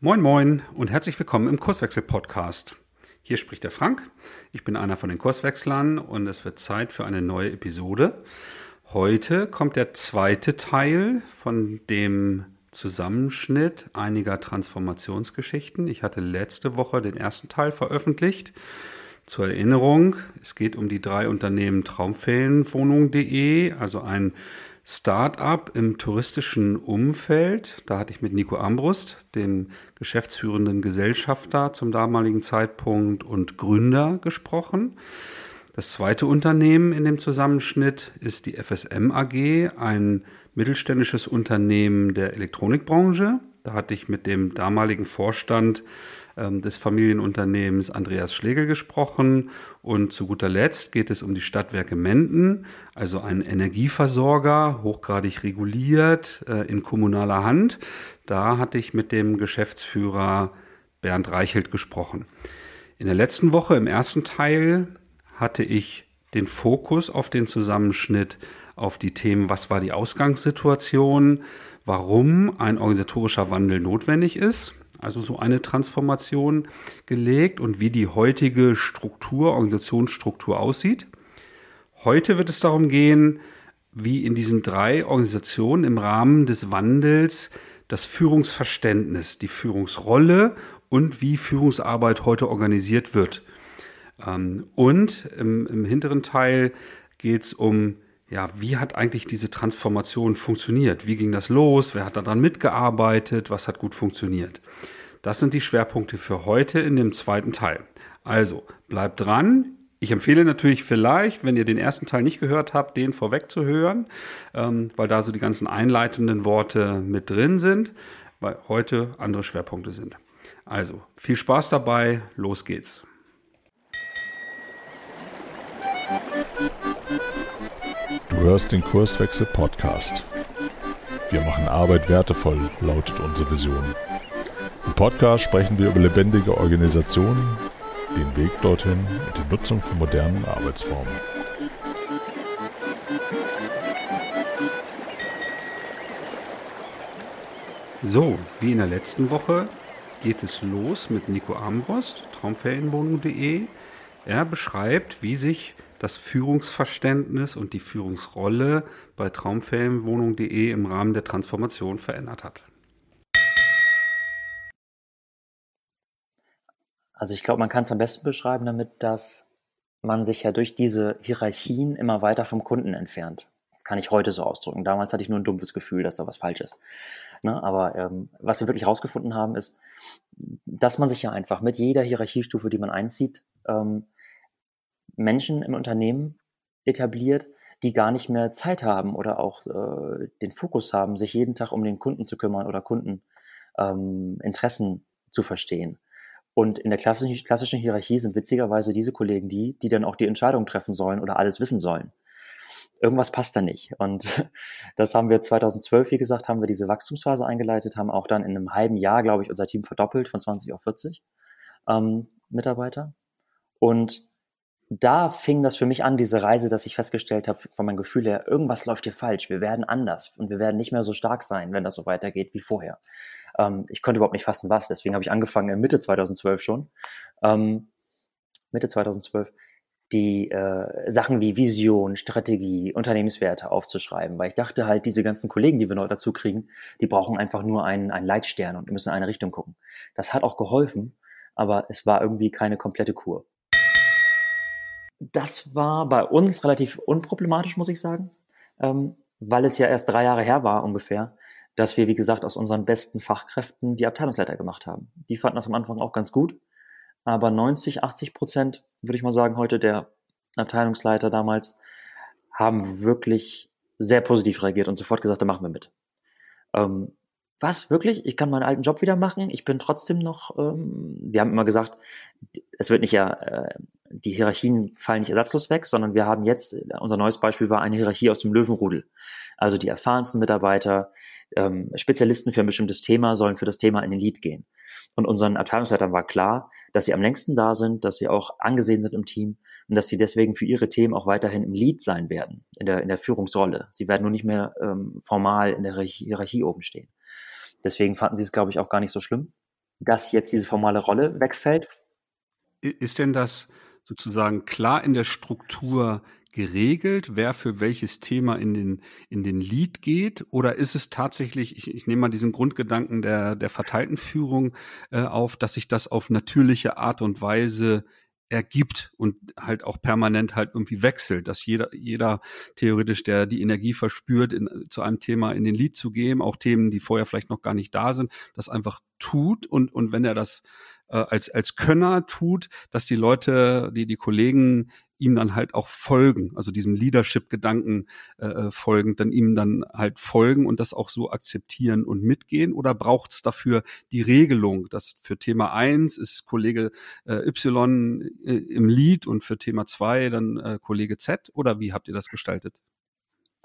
Moin Moin und herzlich willkommen im Kurswechsel-Podcast. Hier spricht der Frank. Ich bin einer von den Kurswechslern und es wird Zeit für eine neue Episode. Heute kommt der zweite Teil von dem Zusammenschnitt einiger Transformationsgeschichten. Ich hatte letzte Woche den ersten Teil veröffentlicht. Zur Erinnerung, es geht um die drei Unternehmen Traumferienwohnung.de, also ein Start-up im touristischen Umfeld. Da hatte ich mit Nico Ambrust, dem geschäftsführenden Gesellschafter zum damaligen Zeitpunkt und Gründer gesprochen. Das zweite Unternehmen in dem Zusammenschnitt ist die FSM AG, ein mittelständisches Unternehmen der Elektronikbranche. Da hatte ich mit dem damaligen Vorstand des Familienunternehmens Andreas Schlegel gesprochen. Und zu guter Letzt geht es um die Stadtwerke Menden, also ein Energieversorger, hochgradig reguliert, äh, in kommunaler Hand. Da hatte ich mit dem Geschäftsführer Bernd Reichelt gesprochen. In der letzten Woche, im ersten Teil, hatte ich den Fokus auf den Zusammenschnitt auf die Themen, was war die Ausgangssituation, warum ein organisatorischer Wandel notwendig ist also so eine Transformation gelegt und wie die heutige Struktur, Organisationsstruktur aussieht. Heute wird es darum gehen, wie in diesen drei Organisationen im Rahmen des Wandels das Führungsverständnis, die Führungsrolle und wie Führungsarbeit heute organisiert wird. Ähm, und im, im hinteren Teil geht es um ja, wie hat eigentlich diese Transformation funktioniert? Wie ging das los? Wer hat daran mitgearbeitet? Was hat gut funktioniert? Das sind die Schwerpunkte für heute in dem zweiten Teil. Also, bleibt dran. Ich empfehle natürlich vielleicht, wenn ihr den ersten Teil nicht gehört habt, den vorweg zu hören, ähm, weil da so die ganzen einleitenden Worte mit drin sind, weil heute andere Schwerpunkte sind. Also, viel Spaß dabei, los geht's. Hörst den Kurswechsel Podcast. Wir machen Arbeit wertevoll, lautet unsere Vision. Im Podcast sprechen wir über lebendige Organisationen, den Weg dorthin und die Nutzung von modernen Arbeitsformen. So, wie in der letzten Woche geht es los mit Nico Armbrust, traumferienwohnung.de. Er beschreibt, wie sich das Führungsverständnis und die Führungsrolle bei traumferienwohnung.de im Rahmen der Transformation verändert hat. Also ich glaube, man kann es am besten beschreiben damit, dass man sich ja durch diese Hierarchien immer weiter vom Kunden entfernt. Kann ich heute so ausdrücken. Damals hatte ich nur ein dumpfes Gefühl, dass da was falsch ist. Ne? Aber ähm, was wir wirklich rausgefunden haben, ist, dass man sich ja einfach mit jeder Hierarchiestufe, die man einzieht, ähm, Menschen im Unternehmen etabliert, die gar nicht mehr Zeit haben oder auch äh, den Fokus haben, sich jeden Tag um den Kunden zu kümmern oder Kundeninteressen ähm, zu verstehen. Und in der klassischen, klassischen Hierarchie sind witzigerweise diese Kollegen die, die dann auch die Entscheidung treffen sollen oder alles wissen sollen. Irgendwas passt da nicht. Und das haben wir 2012, wie gesagt, haben wir diese Wachstumsphase eingeleitet, haben auch dann in einem halben Jahr, glaube ich, unser Team verdoppelt von 20 auf 40 ähm, Mitarbeiter. Und da fing das für mich an, diese Reise, dass ich festgestellt habe, von meinem Gefühl her, irgendwas läuft hier falsch. Wir werden anders und wir werden nicht mehr so stark sein, wenn das so weitergeht wie vorher. Ähm, ich konnte überhaupt nicht fassen, was. Deswegen habe ich angefangen, Mitte 2012 schon, ähm, Mitte 2012, die äh, Sachen wie Vision, Strategie, Unternehmenswerte aufzuschreiben, weil ich dachte halt, diese ganzen Kollegen, die wir neu dazu kriegen, die brauchen einfach nur einen, einen Leitstern und müssen in eine Richtung gucken. Das hat auch geholfen, aber es war irgendwie keine komplette Kur. Das war bei uns relativ unproblematisch, muss ich sagen, ähm, weil es ja erst drei Jahre her war ungefähr, dass wir, wie gesagt, aus unseren besten Fachkräften die Abteilungsleiter gemacht haben. Die fanden das am Anfang auch ganz gut, aber 90, 80 Prozent, würde ich mal sagen, heute der Abteilungsleiter damals haben wirklich sehr positiv reagiert und sofort gesagt, da machen wir mit. Ähm, was, wirklich? Ich kann meinen alten Job wieder machen? Ich bin trotzdem noch, ähm, wir haben immer gesagt, es wird nicht ja, äh, die Hierarchien fallen nicht ersatzlos weg, sondern wir haben jetzt, unser neues Beispiel war eine Hierarchie aus dem Löwenrudel. Also die erfahrensten Mitarbeiter, ähm, Spezialisten für ein bestimmtes Thema sollen für das Thema in den Lead gehen. Und unseren Abteilungsleitern war klar, dass sie am längsten da sind, dass sie auch angesehen sind im Team und dass sie deswegen für ihre Themen auch weiterhin im Lead sein werden, in der, in der Führungsrolle. Sie werden nur nicht mehr ähm, formal in der Hierarchie oben stehen. Deswegen fanden sie es, glaube ich, auch gar nicht so schlimm. dass jetzt diese formale Rolle wegfällt. Ist denn das sozusagen klar in der Struktur geregelt, wer für welches Thema in den, in den Lead geht? Oder ist es tatsächlich, ich, ich nehme mal diesen Grundgedanken der, der verteilten Führung äh, auf, dass sich das auf natürliche Art und Weise ergibt und halt auch permanent halt irgendwie wechselt, dass jeder, jeder theoretisch, der die Energie verspürt, in, zu einem Thema in den Lied zu gehen, auch Themen, die vorher vielleicht noch gar nicht da sind, das einfach tut und, und wenn er das äh, als, als Könner tut, dass die Leute, die, die Kollegen ihm dann halt auch folgen, also diesem Leadership-Gedanken äh, äh, folgend, dann ihm dann halt folgen und das auch so akzeptieren und mitgehen? Oder braucht es dafür die Regelung, dass für Thema eins ist Kollege äh, Y äh, im Lead und für Thema zwei dann äh, Kollege Z? Oder wie habt ihr das gestaltet?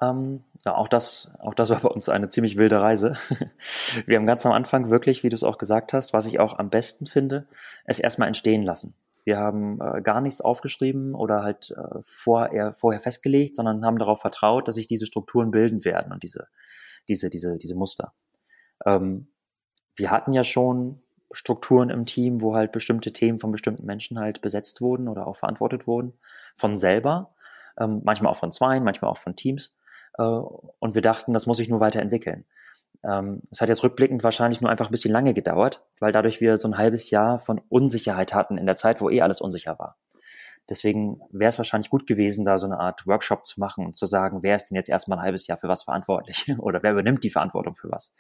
Ähm, ja, auch das, auch das war bei uns eine ziemlich wilde Reise. Wir haben ganz am Anfang wirklich, wie du es auch gesagt hast, was ich auch am besten finde, es erstmal entstehen lassen. Wir haben äh, gar nichts aufgeschrieben oder halt äh, vorher, vorher festgelegt, sondern haben darauf vertraut, dass sich diese Strukturen bilden werden und diese, diese, diese, diese Muster. Ähm, wir hatten ja schon Strukturen im Team, wo halt bestimmte Themen von bestimmten Menschen halt besetzt wurden oder auch verantwortet wurden, von selber, ähm, manchmal auch von Zweien, manchmal auch von Teams. Äh, und wir dachten, das muss sich nur weiterentwickeln. Ähm, es hat jetzt rückblickend wahrscheinlich nur einfach ein bisschen lange gedauert, weil dadurch wir so ein halbes Jahr von Unsicherheit hatten in der Zeit, wo eh alles unsicher war. Deswegen wäre es wahrscheinlich gut gewesen, da so eine Art Workshop zu machen und zu sagen, wer ist denn jetzt erstmal ein halbes Jahr für was verantwortlich oder wer übernimmt die Verantwortung für was,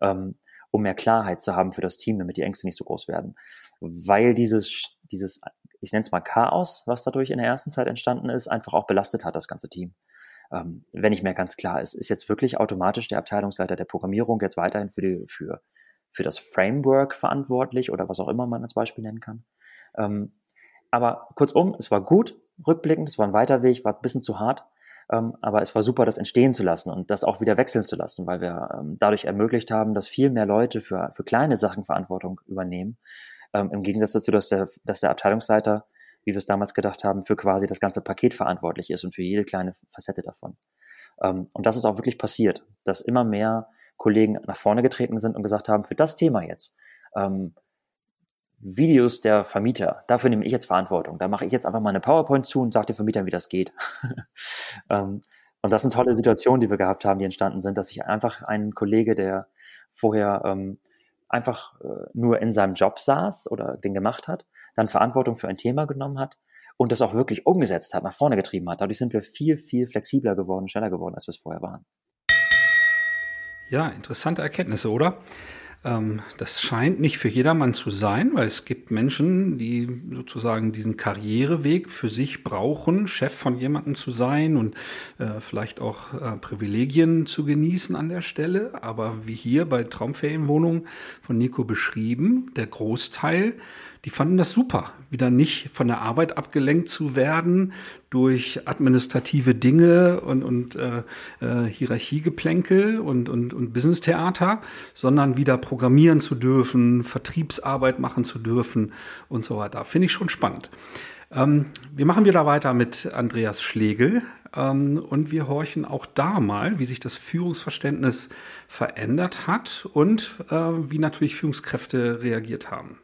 ähm, um mehr Klarheit zu haben für das Team, damit die Ängste nicht so groß werden. Weil dieses, dieses, ich nenne es mal Chaos, was dadurch in der ersten Zeit entstanden ist, einfach auch belastet hat, das ganze Team wenn nicht mehr ganz klar ist, ist jetzt wirklich automatisch der Abteilungsleiter der Programmierung jetzt weiterhin für, die, für, für das Framework verantwortlich oder was auch immer man als Beispiel nennen kann. Ähm, aber kurzum, es war gut, rückblickend, es war ein weiter Weg, war ein bisschen zu hart, ähm, aber es war super, das entstehen zu lassen und das auch wieder wechseln zu lassen, weil wir ähm, dadurch ermöglicht haben, dass viel mehr Leute für, für kleine Sachen Verantwortung übernehmen. Ähm, Im Gegensatz dazu, dass der, dass der Abteilungsleiter wie wir es damals gedacht haben, für quasi das ganze Paket verantwortlich ist und für jede kleine Facette davon. Ähm, und das ist auch wirklich passiert, dass immer mehr Kollegen nach vorne getreten sind und gesagt haben, für das Thema jetzt, ähm, Videos der Vermieter, dafür nehme ich jetzt Verantwortung. Da mache ich jetzt einfach mal eine PowerPoint zu und sage den Vermietern, wie das geht. ähm, und das sind tolle Situationen, die wir gehabt haben, die entstanden sind, dass sich einfach ein Kollege, der vorher einfach äh, nur in seinem Job saß oder den gemacht hat, dann Verantwortung für ein Thema genommen hat und das auch wirklich umgesetzt hat, nach vorne getrieben hat. Dadurch sind wir viel, viel flexibler geworden, schneller geworden, als wir es vorher waren. Ja, interessante Erkenntnisse, oder? Ähm, das scheint nicht für jedermann zu sein, weil es gibt Menschen, die sozusagen diesen Karriereweg für sich brauchen, Chef von jemandem zu sein und äh, vielleicht auch äh, Privilegien zu genießen an der Stelle. Aber wie hier bei Traumferienwohnungen von Nico beschrieben, der Großteil die fanden das super, wieder nicht von der Arbeit abgelenkt zu werden durch administrative Dinge und, und äh, äh, Hierarchiegeplänkel und, und, und Business-Theater, sondern wieder programmieren zu dürfen, Vertriebsarbeit machen zu dürfen und so weiter. Finde ich schon spannend. Ähm, wir machen wieder weiter mit Andreas Schlegel ähm, und wir horchen auch da mal, wie sich das Führungsverständnis verändert hat und äh, wie natürlich Führungskräfte reagiert haben.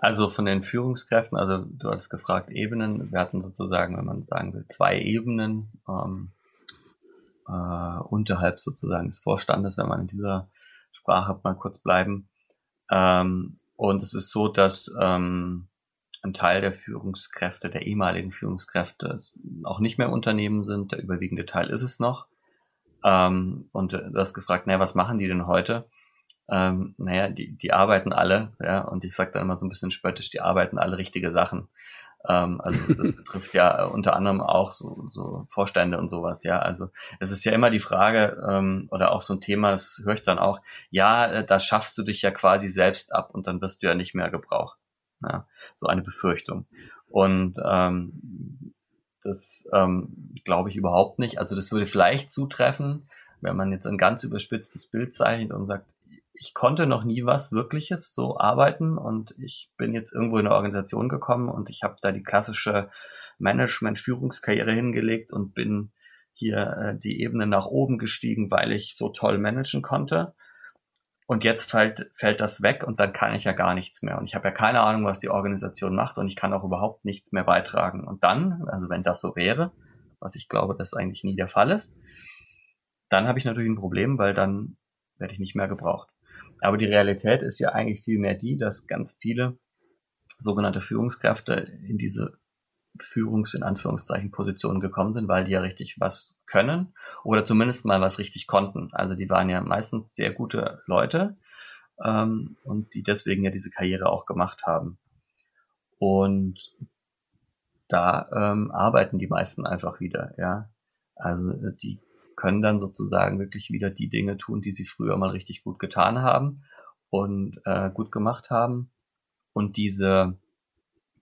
Also von den Führungskräften, also du hast gefragt Ebenen. Wir hatten sozusagen, wenn man sagen will, zwei Ebenen ähm, äh, unterhalb sozusagen des Vorstandes, wenn man in dieser Sprache mal kurz bleiben. Ähm, und es ist so, dass ähm, ein Teil der Führungskräfte, der ehemaligen Führungskräfte, auch nicht mehr Unternehmen sind. Der überwiegende Teil ist es noch. Ähm, und du hast gefragt, naja, was machen die denn heute? Ähm, naja, die, die arbeiten alle, ja, und ich sage dann immer so ein bisschen spöttisch, die arbeiten alle richtige Sachen. Ähm, also das betrifft ja unter anderem auch so, so Vorstände und sowas, ja. Also es ist ja immer die Frage, ähm, oder auch so ein Thema, das höre ich dann auch, ja, äh, da schaffst du dich ja quasi selbst ab und dann wirst du ja nicht mehr gebraucht. Ja, so eine Befürchtung. Und ähm, das ähm, glaube ich überhaupt nicht. Also das würde vielleicht zutreffen, wenn man jetzt ein ganz überspitztes Bild zeichnet und sagt, ich konnte noch nie was Wirkliches so arbeiten und ich bin jetzt irgendwo in eine Organisation gekommen und ich habe da die klassische Management-Führungskarriere hingelegt und bin hier äh, die Ebene nach oben gestiegen, weil ich so toll managen konnte. und jetzt fällt, fällt das weg und dann kann ich ja gar nichts mehr. Und ich habe ja keine Ahnung, was die Organisation macht und ich kann auch überhaupt nichts mehr beitragen. Und dann, also wenn das so wäre, was ich glaube, dass eigentlich nie der Fall ist, dann habe ich natürlich ein Problem, weil dann werde ich nicht mehr gebraucht. Aber die Realität ist ja eigentlich vielmehr die, dass ganz viele sogenannte Führungskräfte in diese Führungs- in Anführungszeichen Positionen gekommen sind, weil die ja richtig was können oder zumindest mal was richtig konnten. Also die waren ja meistens sehr gute Leute ähm, und die deswegen ja diese Karriere auch gemacht haben. Und da ähm, arbeiten die meisten einfach wieder, ja. Also die können dann sozusagen wirklich wieder die Dinge tun, die sie früher mal richtig gut getan haben und äh, gut gemacht haben. Und diese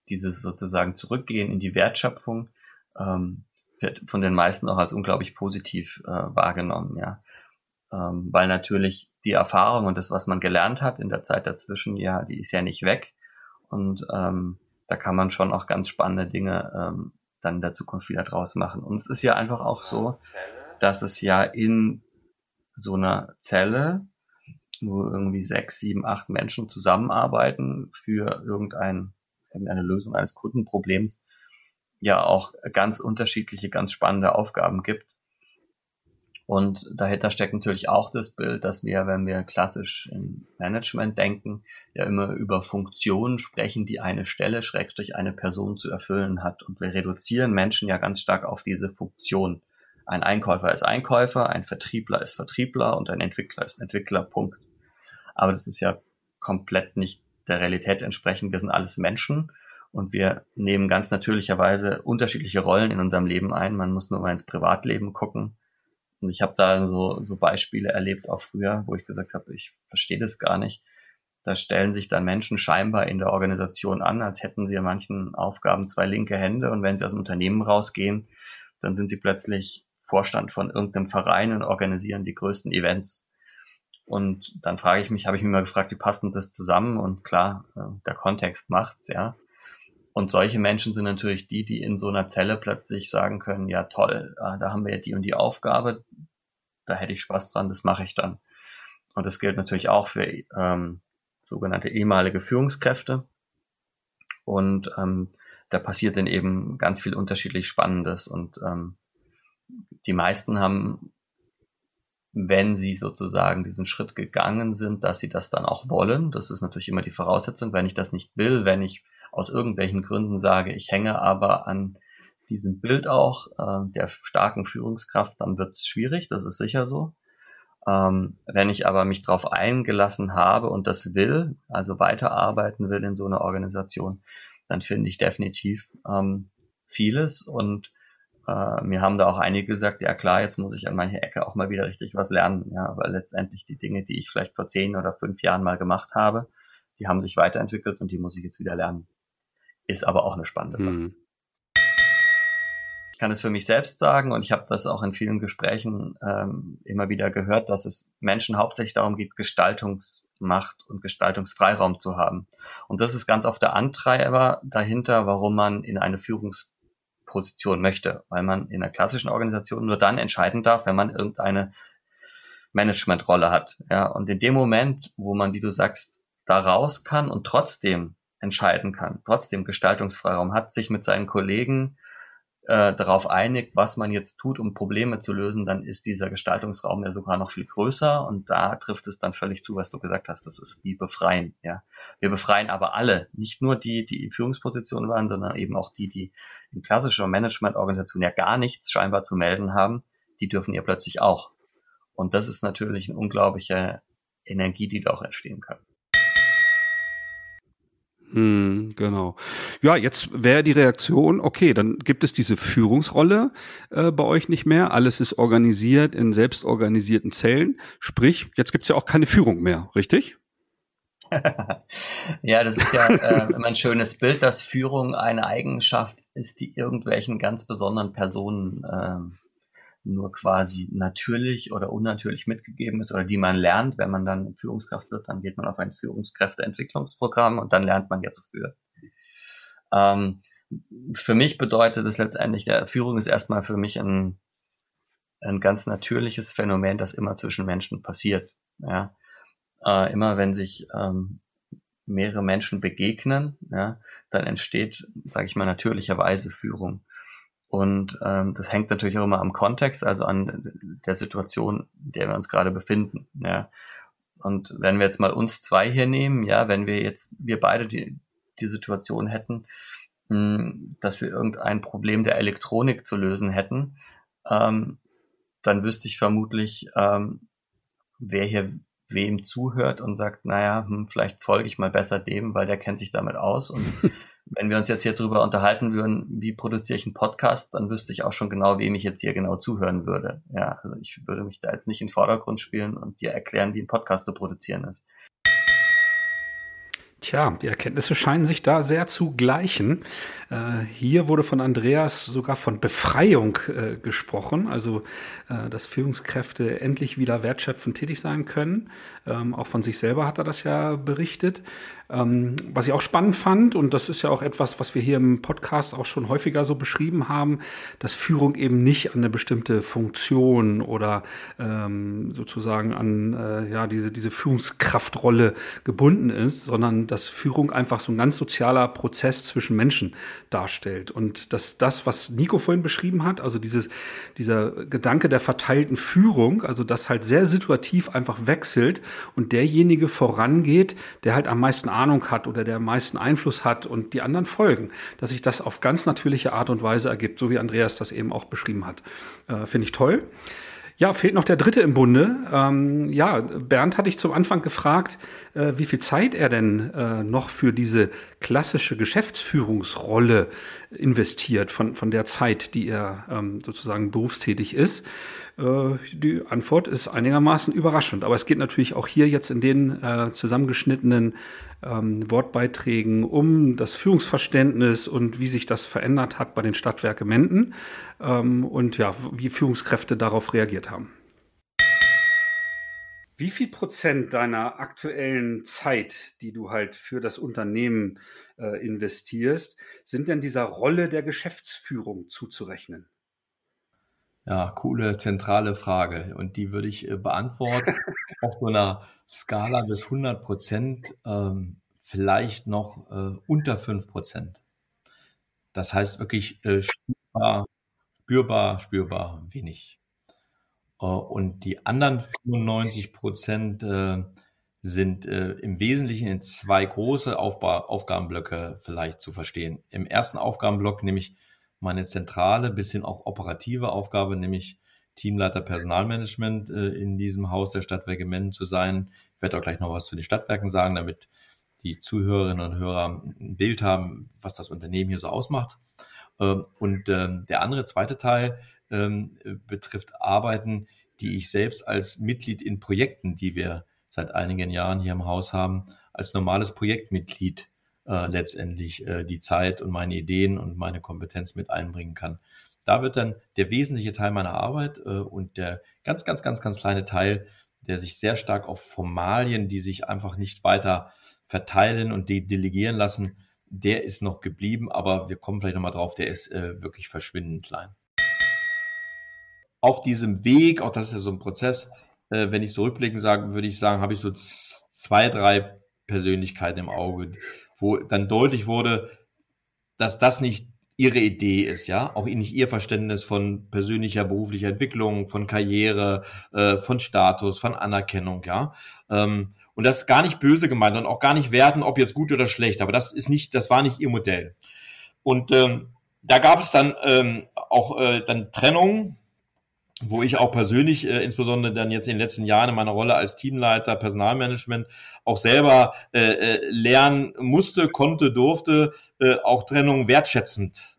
dieses sozusagen Zurückgehen in die Wertschöpfung ähm, wird von den meisten auch als unglaublich positiv äh, wahrgenommen, ja. Ähm, weil natürlich die Erfahrung und das, was man gelernt hat in der Zeit dazwischen, ja, die ist ja nicht weg. Und ähm, da kann man schon auch ganz spannende Dinge ähm, dann in der Zukunft wieder draus machen. Und es ist ja einfach auch so, dass es ja in so einer Zelle, wo irgendwie sechs, sieben, acht Menschen zusammenarbeiten für irgendein eine Lösung eines Kundenproblems ja auch ganz unterschiedliche, ganz spannende Aufgaben gibt. Und dahinter steckt natürlich auch das Bild, dass wir, wenn wir klassisch im Management denken, ja immer über Funktionen sprechen, die eine Stelle, Schrägstrich eine Person zu erfüllen hat. Und wir reduzieren Menschen ja ganz stark auf diese Funktion. Ein Einkäufer ist Einkäufer, ein Vertriebler ist Vertriebler und ein Entwickler ist Entwickler, Punkt. Aber das ist ja komplett nicht der Realität entsprechen. Wir sind alles Menschen und wir nehmen ganz natürlicherweise unterschiedliche Rollen in unserem Leben ein. Man muss nur mal ins Privatleben gucken. Und ich habe da so, so Beispiele erlebt auch früher, wo ich gesagt habe, ich verstehe das gar nicht. Da stellen sich dann Menschen scheinbar in der Organisation an, als hätten sie in manchen Aufgaben zwei linke Hände und wenn sie aus dem Unternehmen rausgehen, dann sind sie plötzlich Vorstand von irgendeinem Verein und organisieren die größten Events. Und dann frage ich mich, habe ich mich mal gefragt, wie passt denn das zusammen? Und klar, äh, der Kontext macht's, ja. Und solche Menschen sind natürlich die, die in so einer Zelle plötzlich sagen können, ja toll, äh, da haben wir ja die und die Aufgabe, da hätte ich Spaß dran, das mache ich dann. Und das gilt natürlich auch für ähm, sogenannte ehemalige Führungskräfte. Und ähm, da passiert dann eben ganz viel unterschiedlich Spannendes. Und ähm, die meisten haben wenn sie sozusagen diesen Schritt gegangen sind, dass sie das dann auch wollen. Das ist natürlich immer die Voraussetzung. Wenn ich das nicht will, wenn ich aus irgendwelchen Gründen sage, ich hänge aber an diesem Bild auch äh, der starken Führungskraft, dann wird es schwierig, das ist sicher so. Ähm, wenn ich aber mich darauf eingelassen habe und das will, also weiterarbeiten will in so einer Organisation, dann finde ich definitiv ähm, vieles und äh, mir haben da auch einige gesagt, ja klar, jetzt muss ich an mancher Ecke auch mal wieder richtig was lernen, ja, weil letztendlich die Dinge, die ich vielleicht vor zehn oder fünf Jahren mal gemacht habe, die haben sich weiterentwickelt und die muss ich jetzt wieder lernen. Ist aber auch eine spannende Sache. Mhm. Ich kann es für mich selbst sagen und ich habe das auch in vielen Gesprächen ähm, immer wieder gehört, dass es Menschen hauptsächlich darum geht, Gestaltungsmacht und Gestaltungsfreiraum zu haben. Und das ist ganz oft der Antreiber dahinter, warum man in eine Führungs Position möchte, weil man in einer klassischen Organisation nur dann entscheiden darf, wenn man irgendeine Managementrolle hat. Ja, und in dem Moment, wo man, wie du sagst, da raus kann und trotzdem entscheiden kann, trotzdem Gestaltungsfreiraum hat, sich mit seinen Kollegen äh, darauf einigt, was man jetzt tut, um Probleme zu lösen, dann ist dieser Gestaltungsraum ja sogar noch viel größer und da trifft es dann völlig zu, was du gesagt hast. Das ist wie befreien. Ja, wir befreien aber alle, nicht nur die, die in Führungspositionen waren, sondern eben auch die, die in klassischer Managementorganisation ja gar nichts scheinbar zu melden haben. Die dürfen ja plötzlich auch. Und das ist natürlich eine unglaubliche Energie, die da auch entstehen kann. Hm, genau. Ja, jetzt wäre die Reaktion, okay, dann gibt es diese Führungsrolle äh, bei euch nicht mehr. Alles ist organisiert in selbstorganisierten Zellen. Sprich, jetzt gibt's ja auch keine Führung mehr, richtig? ja, das ist ja äh, immer ein schönes Bild, dass Führung eine Eigenschaft ist, die irgendwelchen ganz besonderen Personen äh, nur quasi natürlich oder unnatürlich mitgegeben ist oder die man lernt. Wenn man dann Führungskraft wird, dann geht man auf ein Führungskräfteentwicklungsprogramm und dann lernt man jetzt zu führen. Ähm, für mich bedeutet es letztendlich, der Führung ist erstmal für mich ein, ein ganz natürliches Phänomen, das immer zwischen Menschen passiert. Ja. Äh, immer wenn sich ähm, mehrere Menschen begegnen, ja, dann entsteht, sage ich mal, natürlicherweise Führung. Und ähm, das hängt natürlich auch immer am Kontext, also an der Situation, in der wir uns gerade befinden. Ja. Und wenn wir jetzt mal uns zwei hier nehmen, ja, wenn wir jetzt, wir beide die, die Situation hätten, mh, hm, dass wir irgendein Problem der Elektronik zu lösen hätten, ähm, dann wüsste ich vermutlich, ähm, wer hier wem zuhört und sagt, naja, hm, vielleicht folge ich mal besser dem, weil der kennt sich damit aus. Und wenn wir uns jetzt hier drüber unterhalten würden, wie produziere ich einen Podcast, dann wüsste ich auch schon genau, wem ich jetzt hier genau zuhören würde. Ja, also ich würde mich da jetzt nicht in den Vordergrund spielen und dir erklären, wie ein Podcast zu produzieren ist. Tja, die Erkenntnisse scheinen sich da sehr zu gleichen. Äh, hier wurde von Andreas sogar von Befreiung äh, gesprochen, also äh, dass Führungskräfte endlich wieder wertschöpfend tätig sein können. Ähm, auch von sich selber hat er das ja berichtet. Ähm, was ich auch spannend fand, und das ist ja auch etwas, was wir hier im Podcast auch schon häufiger so beschrieben haben, dass Führung eben nicht an eine bestimmte Funktion oder ähm, sozusagen an äh, ja, diese, diese Führungskraftrolle gebunden ist, sondern dass Führung einfach so ein ganz sozialer Prozess zwischen Menschen darstellt. Und dass das, was Nico vorhin beschrieben hat, also dieses, dieser Gedanke der verteilten Führung, also das halt sehr situativ einfach wechselt und derjenige vorangeht, der halt am meisten Ahnung hat oder der am meisten Einfluss hat und die anderen folgen, dass sich das auf ganz natürliche Art und Weise ergibt, so wie Andreas das eben auch beschrieben hat. Äh, Finde ich toll. Ja, fehlt noch der dritte im Bunde. Ähm, ja, Bernd hatte ich zum Anfang gefragt, äh, wie viel Zeit er denn äh, noch für diese klassische Geschäftsführungsrolle investiert von, von der Zeit, die er ähm, sozusagen berufstätig ist. Äh, die Antwort ist einigermaßen überraschend. Aber es geht natürlich auch hier jetzt in den äh, zusammengeschnittenen ähm, Wortbeiträgen um das Führungsverständnis und wie sich das verändert hat bei den Stadtwerke Menden ähm, und ja, wie Führungskräfte darauf reagiert haben. Wie viel Prozent deiner aktuellen Zeit, die du halt für das Unternehmen äh, investierst, sind denn dieser Rolle der Geschäftsführung zuzurechnen? Ja, coole zentrale Frage. Und die würde ich äh, beantworten auf so einer Skala bis 100 Prozent, ähm, vielleicht noch äh, unter 5 Prozent. Das heißt wirklich äh, spürbar, spürbar, spürbar wenig. Äh, und die anderen 95 Prozent äh, sind im Wesentlichen in zwei große Aufba Aufgabenblöcke vielleicht zu verstehen. Im ersten Aufgabenblock nämlich meine zentrale bis hin auch operative Aufgabe, nämlich Teamleiter Personalmanagement äh, in diesem Haus der Stadtwerke Menden zu sein. Ich werde auch gleich noch was zu den Stadtwerken sagen, damit die Zuhörerinnen und Hörer ein Bild haben, was das Unternehmen hier so ausmacht. Ähm, und ähm, der andere zweite Teil ähm, betrifft Arbeiten, die ich selbst als Mitglied in Projekten, die wir seit einigen Jahren hier im Haus haben, als normales Projektmitglied äh, letztendlich äh, die Zeit und meine Ideen und meine Kompetenz mit einbringen kann. Da wird dann der wesentliche Teil meiner Arbeit äh, und der ganz, ganz, ganz, ganz kleine Teil, der sich sehr stark auf Formalien, die sich einfach nicht weiter verteilen und de delegieren lassen, der ist noch geblieben, aber wir kommen vielleicht nochmal drauf, der ist äh, wirklich verschwindend klein. Auf diesem Weg, auch das ist ja so ein Prozess, äh, wenn ich so rückblickend sagen, würde ich sagen, habe ich so zwei, drei Persönlichkeiten im Auge, wo dann deutlich wurde, dass das nicht ihre Idee ist, ja, auch nicht ihr Verständnis von persönlicher beruflicher Entwicklung, von Karriere, äh, von Status, von Anerkennung, ja. Ähm, und das ist gar nicht böse gemeint und auch gar nicht werten, ob jetzt gut oder schlecht, aber das ist nicht, das war nicht ihr Modell. Und ähm, da gab es dann ähm, auch äh, dann Trennungen, wo ich auch persönlich, äh, insbesondere dann jetzt in den letzten Jahren in meiner Rolle als Teamleiter Personalmanagement auch selber äh, äh, lernen musste, konnte, durfte, äh, auch Trennung wertschätzend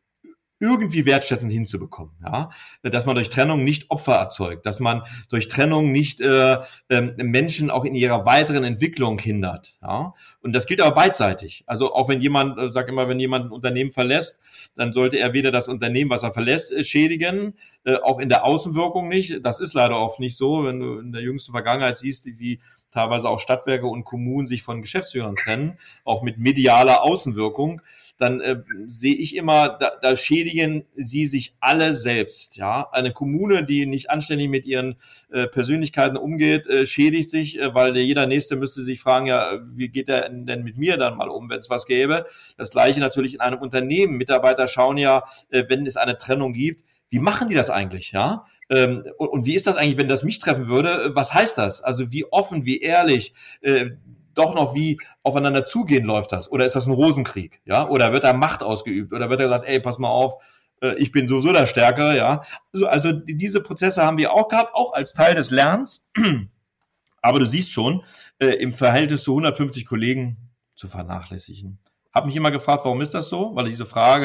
irgendwie wertschätzend hinzubekommen, ja, dass man durch Trennung nicht Opfer erzeugt, dass man durch Trennung nicht äh, äh, Menschen auch in ihrer weiteren Entwicklung hindert, ja, und das gilt aber beidseitig. Also auch wenn jemand, äh, sag immer, wenn jemand ein Unternehmen verlässt, dann sollte er weder das Unternehmen, was er verlässt, äh, schädigen, äh, auch in der Außenwirkung nicht. Das ist leider oft nicht so, wenn du in der jüngsten Vergangenheit siehst, wie teilweise auch Stadtwerke und Kommunen sich von Geschäftsführern trennen, auch mit medialer Außenwirkung, dann äh, sehe ich immer, da, da schädigen sie sich alle selbst. Ja, eine Kommune, die nicht anständig mit ihren äh, Persönlichkeiten umgeht, äh, schädigt sich, äh, weil jeder Nächste müsste sich fragen, ja, wie geht der denn mit mir dann mal um, wenn es was gäbe? Das gleiche natürlich in einem Unternehmen. Mitarbeiter schauen ja, äh, wenn es eine Trennung gibt, wie machen die das eigentlich, ja? Ähm, und, und, wie ist das eigentlich, wenn das mich treffen würde? Was heißt das? Also wie offen, wie ehrlich, äh, doch noch wie aufeinander zugehen läuft das? Oder ist das ein Rosenkrieg? Ja? Oder wird da Macht ausgeübt? Oder wird da gesagt, ey, pass mal auf, äh, ich bin sowieso der Stärkere, ja? Also, also diese Prozesse haben wir auch gehabt, auch als Teil des Lernens. Aber du siehst schon, äh, im Verhältnis zu 150 Kollegen zu vernachlässigen. Hab mich immer gefragt, warum ist das so? Weil diese Frage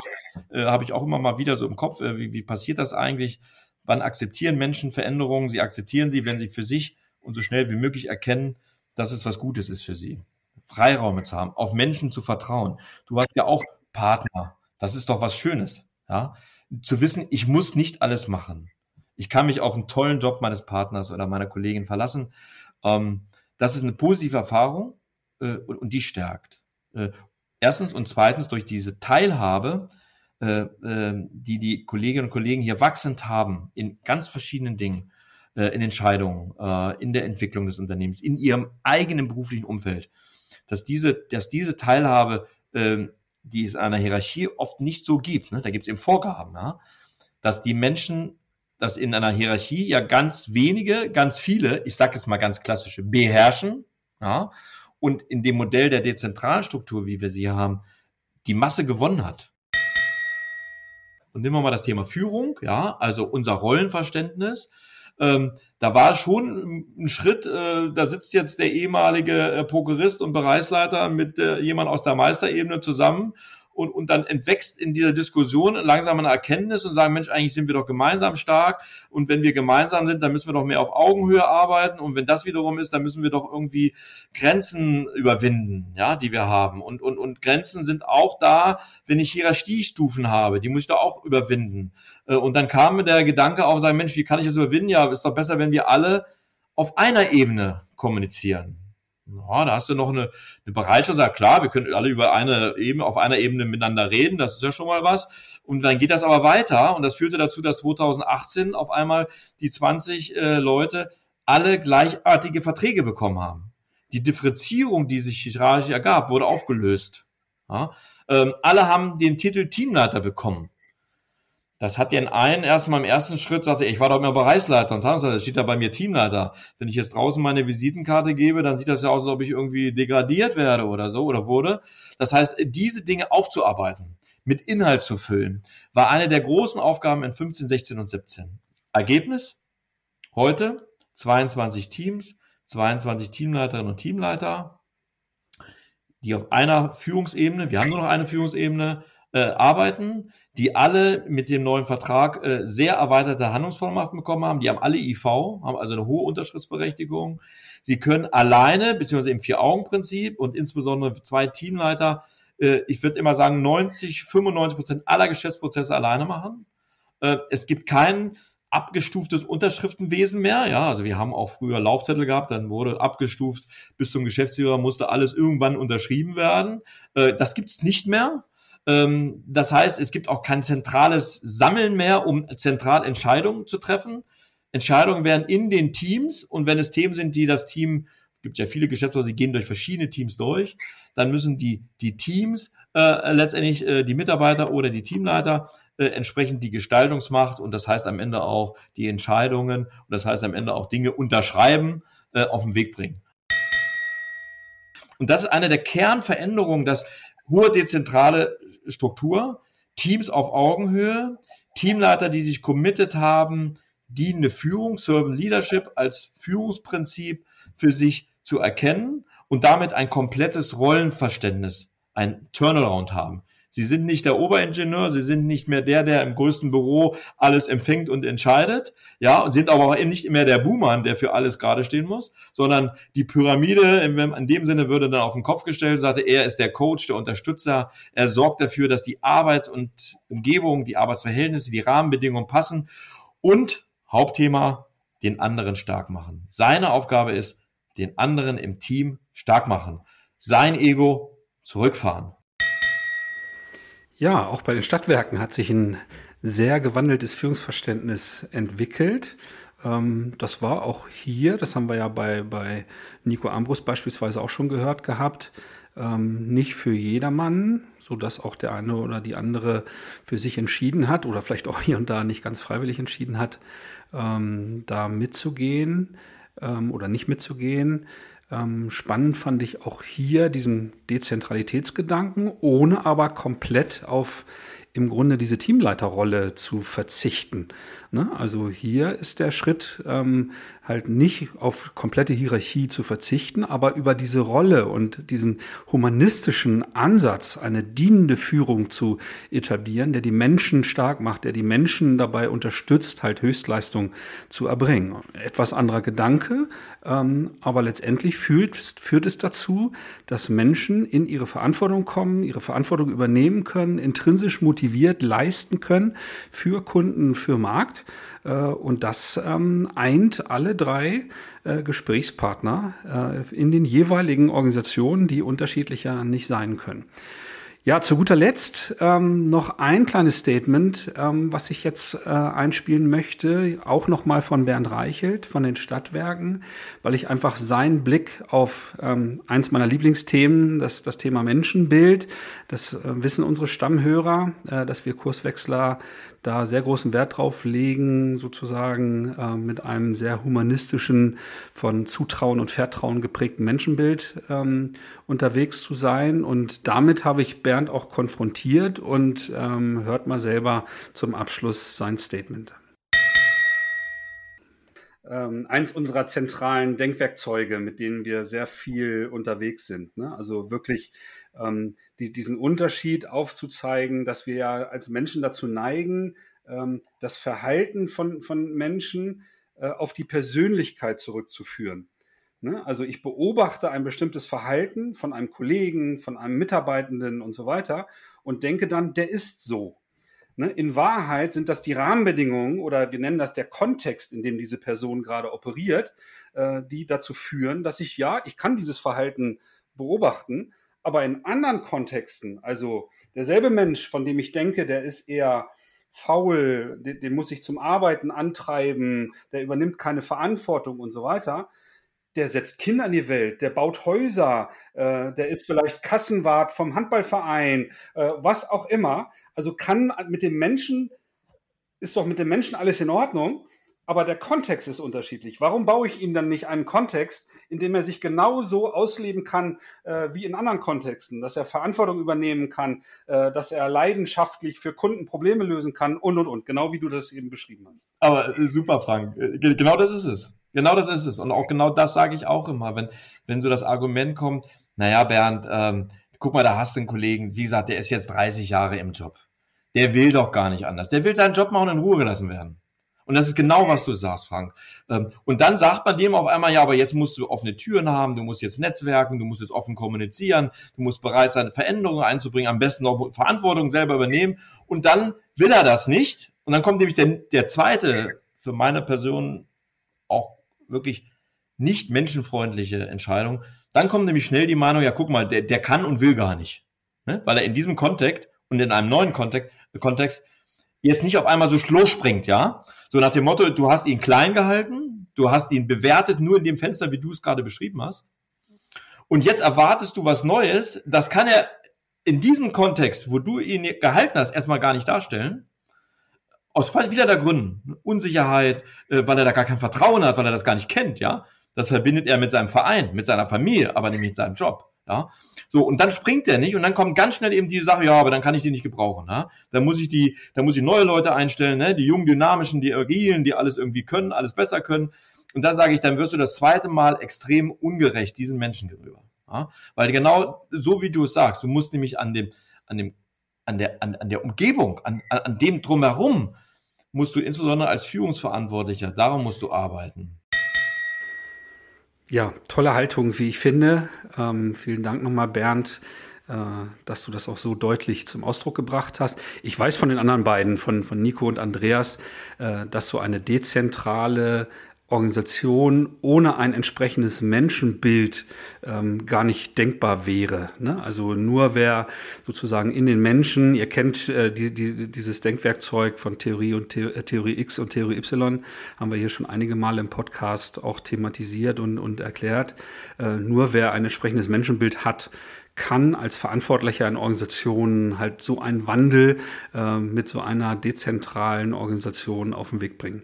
äh, habe ich auch immer mal wieder so im Kopf, äh, wie, wie passiert das eigentlich? Wann akzeptieren Menschen Veränderungen? Sie akzeptieren sie, wenn sie für sich und so schnell wie möglich erkennen, dass es was Gutes ist für sie. Freiräume zu haben, auf Menschen zu vertrauen. Du hast ja auch Partner. Das ist doch was Schönes. Ja? Zu wissen, ich muss nicht alles machen. Ich kann mich auf einen tollen Job meines Partners oder meiner Kollegin verlassen. Ähm, das ist eine positive Erfahrung äh, und, und, die stärkt. Äh, erstens und zweitens durch diese Teilhabe äh, ähm, die die Kolleginnen und Kollegen hier wachsend haben in ganz verschiedenen Dingen, äh, in Entscheidungen, äh, in der Entwicklung des Unternehmens, in ihrem eigenen beruflichen Umfeld, dass diese, dass diese Teilhabe, ähm, die es einer Hierarchie oft nicht so gibt, ne? da gibt es eben Vorgaben, ja? dass die Menschen dass in einer Hierarchie ja ganz wenige, ganz viele, ich sage jetzt mal ganz klassische, beherrschen, ja, und in dem Modell der dezentralen Struktur, wie wir sie haben, die Masse gewonnen hat. Und nehmen wir mal das Thema Führung, ja, also unser Rollenverständnis. Ähm, da war schon ein Schritt, äh, da sitzt jetzt der ehemalige äh, Pokerist und Bereichsleiter mit äh, jemand aus der Meisterebene zusammen und, und dann entwächst in dieser Diskussion langsam eine Erkenntnis und sagen, Mensch, eigentlich sind wir doch gemeinsam stark und wenn wir gemeinsam sind, dann müssen wir doch mehr auf Augenhöhe arbeiten und wenn das wiederum ist, dann müssen wir doch irgendwie Grenzen überwinden, ja, die wir haben und, und, und Grenzen sind auch da, wenn ich Hierarchiestufen habe, die muss ich doch auch überwinden. Äh, und dann kam mir der Gedanke auf, sagen, Mensch, wie kann ich das überwinden? Ja, ist doch besser, wenn wir alle auf einer Ebene kommunizieren. Ja, da hast du noch eine, eine Bereitschaft, sagt klar, wir können alle über eine Ebene, auf einer Ebene miteinander reden, das ist ja schon mal was. Und dann geht das aber weiter und das führte dazu, dass 2018 auf einmal die 20 äh, Leute alle gleichartige Verträge bekommen haben. Die Differenzierung, die sich hierarchisch ergab, wurde aufgelöst. Ja, ähm, alle haben den Titel Teamleiter bekommen. Das hat den einen erstmal im ersten Schritt, sagte, ich war doch immer Bereichsleiter und haben gesagt, das steht da bei mir Teamleiter. Wenn ich jetzt draußen meine Visitenkarte gebe, dann sieht das ja aus, als ob ich irgendwie degradiert werde oder so oder wurde. Das heißt, diese Dinge aufzuarbeiten, mit Inhalt zu füllen, war eine der großen Aufgaben in 15, 16 und 17. Ergebnis? Heute 22 Teams, 22 Teamleiterinnen und Teamleiter, die auf einer Führungsebene, wir haben nur noch eine Führungsebene, äh, arbeiten, die alle mit dem neuen Vertrag äh, sehr erweiterte Handlungsvollmachten bekommen haben. Die haben alle IV, haben also eine hohe Unterschriftsberechtigung. Sie können alleine, beziehungsweise im Vier-Augen-Prinzip und insbesondere zwei Teamleiter, äh, ich würde immer sagen, 90, 95 Prozent aller Geschäftsprozesse alleine machen. Äh, es gibt kein abgestuftes Unterschriftenwesen mehr. Ja, also wir haben auch früher Laufzettel gehabt, dann wurde abgestuft bis zum Geschäftsführer, musste alles irgendwann unterschrieben werden. Äh, das gibt's nicht mehr. Ähm, das heißt, es gibt auch kein zentrales Sammeln mehr, um zentral Entscheidungen zu treffen. Entscheidungen werden in den Teams und wenn es Themen sind, die das Team, gibt ja viele Geschäftsführer, die gehen durch verschiedene Teams durch, dann müssen die, die Teams äh, letztendlich äh, die Mitarbeiter oder die Teamleiter äh, entsprechend die Gestaltungsmacht und das heißt am Ende auch die Entscheidungen und das heißt am Ende auch Dinge unterschreiben, äh, auf den Weg bringen. Und das ist eine der Kernveränderungen, dass hohe dezentrale Struktur, Teams auf Augenhöhe, Teamleiter, die sich committed haben, dienende Führung, Servant Leadership als Führungsprinzip für sich zu erkennen und damit ein komplettes Rollenverständnis, ein Turnaround haben. Sie sind nicht der Oberingenieur, sie sind nicht mehr der, der im größten Büro alles empfängt und entscheidet, ja, und sind aber auch nicht mehr der Buhmann, der für alles gerade stehen muss, sondern die Pyramide in dem Sinne würde dann auf den Kopf gestellt, sagte, er ist der Coach, der Unterstützer, er sorgt dafür, dass die Arbeits- und Umgebung, die Arbeitsverhältnisse, die Rahmenbedingungen passen und Hauptthema, den anderen stark machen. Seine Aufgabe ist, den anderen im Team stark machen. Sein Ego zurückfahren. Ja, auch bei den Stadtwerken hat sich ein sehr gewandeltes Führungsverständnis entwickelt. Ähm, das war auch hier, das haben wir ja bei, bei Nico Ambrus beispielsweise auch schon gehört gehabt, ähm, nicht für jedermann, so dass auch der eine oder die andere für sich entschieden hat oder vielleicht auch hier und da nicht ganz freiwillig entschieden hat, ähm, da mitzugehen oder nicht mitzugehen. Spannend fand ich auch hier diesen Dezentralitätsgedanken, ohne aber komplett auf im Grunde diese Teamleiterrolle zu verzichten. Ne? Also hier ist der Schritt ähm, halt nicht auf komplette Hierarchie zu verzichten, aber über diese Rolle und diesen humanistischen Ansatz, eine dienende Führung zu etablieren, der die Menschen stark macht, der die Menschen dabei unterstützt, halt Höchstleistung zu erbringen. Etwas anderer Gedanke, ähm, aber letztendlich führt, führt es dazu, dass Menschen in ihre Verantwortung kommen, ihre Verantwortung übernehmen können, intrinsisch motiviert leisten können für Kunden, für Markt äh, und das ähm, eint alle drei äh, Gesprächspartner äh, in den jeweiligen Organisationen, die unterschiedlicher nicht sein können. Ja, zu guter Letzt ähm, noch ein kleines Statement, ähm, was ich jetzt äh, einspielen möchte, auch nochmal von Bernd Reichelt von den Stadtwerken, weil ich einfach seinen Blick auf ähm, eins meiner Lieblingsthemen, das, das Thema Menschenbild, das äh, wissen unsere Stammhörer, äh, dass wir Kurswechsler da sehr großen Wert drauf legen, sozusagen äh, mit einem sehr humanistischen, von Zutrauen und Vertrauen geprägten Menschenbild ähm, unterwegs zu sein. Und damit habe ich Bernd auch konfrontiert und ähm, hört mal selber zum Abschluss sein Statement. Ähm, eins unserer zentralen Denkwerkzeuge, mit denen wir sehr viel unterwegs sind. Ne? Also wirklich ähm, die, diesen Unterschied aufzuzeigen, dass wir ja als Menschen dazu neigen, ähm, das Verhalten von, von Menschen äh, auf die Persönlichkeit zurückzuführen. Ne? Also ich beobachte ein bestimmtes Verhalten von einem Kollegen, von einem Mitarbeitenden und so weiter und denke dann, der ist so. Ne? In Wahrheit sind das die Rahmenbedingungen oder wir nennen das der Kontext, in dem diese Person gerade operiert, äh, die dazu führen, dass ich ja, ich kann dieses Verhalten beobachten, aber in anderen Kontexten, also derselbe Mensch, von dem ich denke, der ist eher faul, den, den muss ich zum Arbeiten antreiben, der übernimmt keine Verantwortung und so weiter, der setzt Kinder in die Welt, der baut Häuser, äh, der ist vielleicht Kassenwart vom Handballverein, äh, was auch immer. Also kann mit dem Menschen, ist doch mit dem Menschen alles in Ordnung, aber der Kontext ist unterschiedlich. Warum baue ich ihm dann nicht einen Kontext, in dem er sich genauso ausleben kann äh, wie in anderen Kontexten, dass er Verantwortung übernehmen kann, äh, dass er leidenschaftlich für Kunden Probleme lösen kann und und und, genau wie du das eben beschrieben hast. Aber äh, super, Frank. Äh, genau das ist es. Genau das ist es. Und auch genau das sage ich auch immer, wenn, wenn so das Argument kommt, naja, Bernd, ähm, guck mal, da hast du einen Kollegen, wie gesagt, der ist jetzt 30 Jahre im Job. Der will doch gar nicht anders. Der will seinen Job machen und in Ruhe gelassen werden. Und das ist genau, was du sagst, Frank. Ähm, und dann sagt man dem auf einmal, ja, aber jetzt musst du offene Türen haben, du musst jetzt netzwerken, du musst jetzt offen kommunizieren, du musst bereit sein, Veränderungen einzubringen, am besten noch Verantwortung selber übernehmen. Und dann will er das nicht. Und dann kommt nämlich der, der zweite, für meine Person auch wirklich nicht menschenfreundliche Entscheidung. Dann kommt nämlich schnell die Meinung, ja, guck mal, der, der kann und will gar nicht. Ne? Weil er in diesem Kontext und in einem neuen Kontext, Kontext jetzt nicht auf einmal so schloss springt, ja, so nach dem Motto, du hast ihn klein gehalten, du hast ihn bewertet nur in dem Fenster, wie du es gerade beschrieben hast. Und jetzt erwartest du was Neues. Das kann er in diesem Kontext, wo du ihn gehalten hast, erstmal gar nicht darstellen. Aus wieder der Gründen. Unsicherheit, äh, weil er da gar kein Vertrauen hat, weil er das gar nicht kennt, ja. Das verbindet er mit seinem Verein, mit seiner Familie, aber nicht mit seinem Job. Ja, so und dann springt der nicht und dann kommt ganz schnell eben die Sache, ja, aber dann kann ich die nicht gebrauchen. Ja? Dann muss ich die, dann muss ich neue Leute einstellen, ne? die jungen, dynamischen, die agilen, die alles irgendwie können, alles besser können. Und dann sage ich, dann wirst du das zweite Mal extrem ungerecht diesen Menschen gegenüber. Ja? Weil genau so wie du es sagst, du musst nämlich an dem, an dem, an der, an, an der Umgebung, an, an dem drumherum musst du insbesondere als Führungsverantwortlicher, darum musst du arbeiten. Ja, tolle Haltung, wie ich finde. Ähm, vielen Dank nochmal, Bernd, äh, dass du das auch so deutlich zum Ausdruck gebracht hast. Ich weiß von den anderen beiden, von, von Nico und Andreas, äh, dass so eine dezentrale Organisation ohne ein entsprechendes Menschenbild ähm, gar nicht denkbar wäre. Ne? Also nur wer sozusagen in den Menschen, ihr kennt äh, die, die, dieses Denkwerkzeug von Theorie und The äh, Theorie X und Theorie Y, haben wir hier schon einige Male im Podcast auch thematisiert und, und erklärt. Äh, nur wer ein entsprechendes Menschenbild hat, kann als Verantwortlicher in Organisationen halt so einen Wandel äh, mit so einer dezentralen Organisation auf den Weg bringen.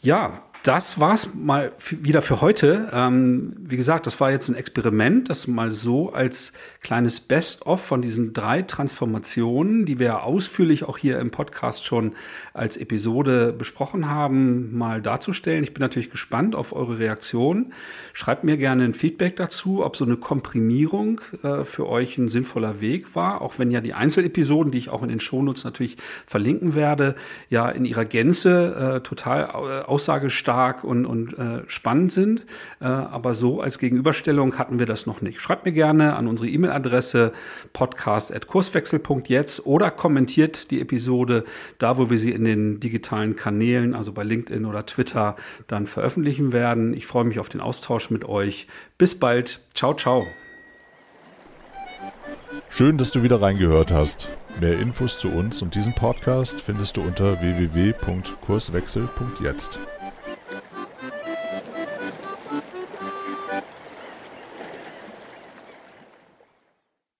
Ja, das war's mal wieder für heute. Ähm, wie gesagt, das war jetzt ein Experiment, das mal so als kleines Best-of von diesen drei Transformationen, die wir ausführlich auch hier im Podcast schon als Episode besprochen haben, mal darzustellen. Ich bin natürlich gespannt auf eure Reaktion. Schreibt mir gerne ein Feedback dazu, ob so eine Komprimierung äh, für euch ein sinnvoller Weg war, auch wenn ja die Einzelepisoden, die ich auch in den Shownotes natürlich verlinken werde, ja in ihrer Gänze äh, total äh, aussagestark stark und, und äh, spannend sind. Äh, aber so als Gegenüberstellung hatten wir das noch nicht. Schreibt mir gerne an unsere E-Mail-Adresse podcast.kurswechsel.jetzt oder kommentiert die Episode da, wo wir sie in den digitalen Kanälen, also bei LinkedIn oder Twitter, dann veröffentlichen werden. Ich freue mich auf den Austausch mit euch. Bis bald. Ciao, ciao. Schön, dass du wieder reingehört hast. Mehr Infos zu uns und diesem Podcast findest du unter www.kurswechsel.jetzt.